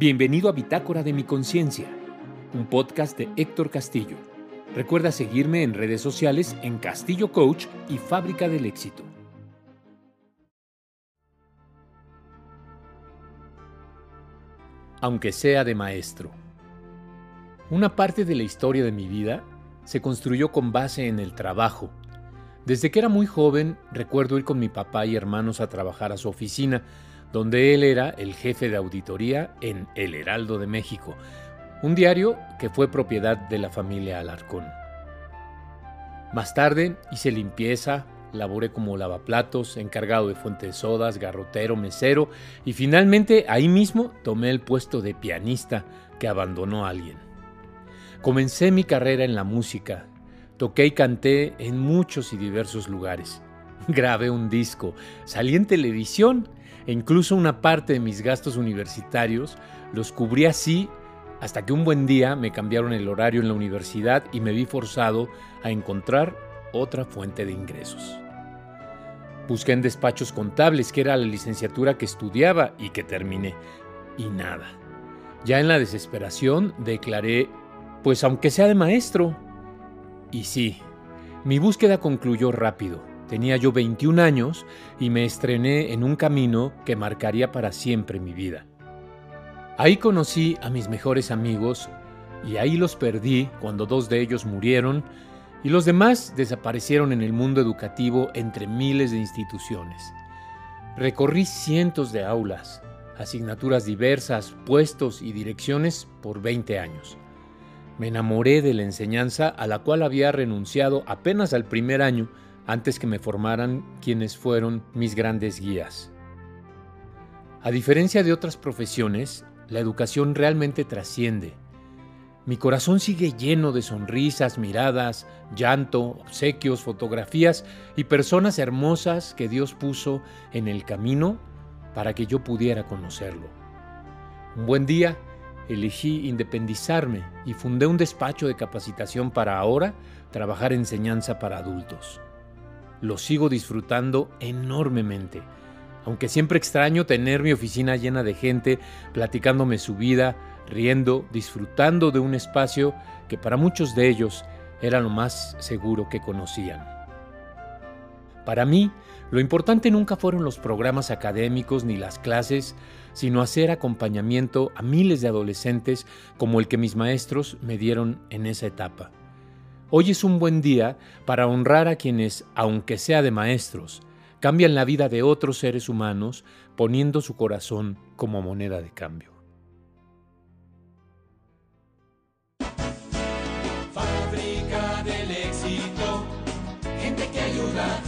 Bienvenido a Bitácora de mi Conciencia, un podcast de Héctor Castillo. Recuerda seguirme en redes sociales en Castillo Coach y Fábrica del Éxito. Aunque sea de maestro. Una parte de la historia de mi vida se construyó con base en el trabajo. Desde que era muy joven, recuerdo ir con mi papá y hermanos a trabajar a su oficina, donde él era el jefe de auditoría en El Heraldo de México, un diario que fue propiedad de la familia Alarcón. Más tarde hice limpieza, laboré como lavaplatos, encargado de fuentes de sodas, garrotero, mesero y finalmente ahí mismo tomé el puesto de pianista que abandonó alguien. Comencé mi carrera en la música, toqué y canté en muchos y diversos lugares. Grabé un disco, salí en televisión e incluso una parte de mis gastos universitarios los cubrí así hasta que un buen día me cambiaron el horario en la universidad y me vi forzado a encontrar otra fuente de ingresos. Busqué en despachos contables, que era la licenciatura que estudiaba y que terminé, y nada. Ya en la desesperación declaré, pues aunque sea de maestro. Y sí, mi búsqueda concluyó rápido. Tenía yo 21 años y me estrené en un camino que marcaría para siempre mi vida. Ahí conocí a mis mejores amigos y ahí los perdí cuando dos de ellos murieron y los demás desaparecieron en el mundo educativo entre miles de instituciones. Recorrí cientos de aulas, asignaturas diversas, puestos y direcciones por 20 años. Me enamoré de la enseñanza a la cual había renunciado apenas al primer año antes que me formaran quienes fueron mis grandes guías. A diferencia de otras profesiones, la educación realmente trasciende. Mi corazón sigue lleno de sonrisas, miradas, llanto, obsequios, fotografías y personas hermosas que Dios puso en el camino para que yo pudiera conocerlo. Un buen día elegí independizarme y fundé un despacho de capacitación para ahora trabajar enseñanza para adultos lo sigo disfrutando enormemente. Aunque siempre extraño tener mi oficina llena de gente platicándome su vida, riendo, disfrutando de un espacio que para muchos de ellos era lo más seguro que conocían. Para mí, lo importante nunca fueron los programas académicos ni las clases, sino hacer acompañamiento a miles de adolescentes como el que mis maestros me dieron en esa etapa. Hoy es un buen día para honrar a quienes, aunque sea de maestros, cambian la vida de otros seres humanos poniendo su corazón como moneda de cambio. Fábrica del éxito, gente que ayuda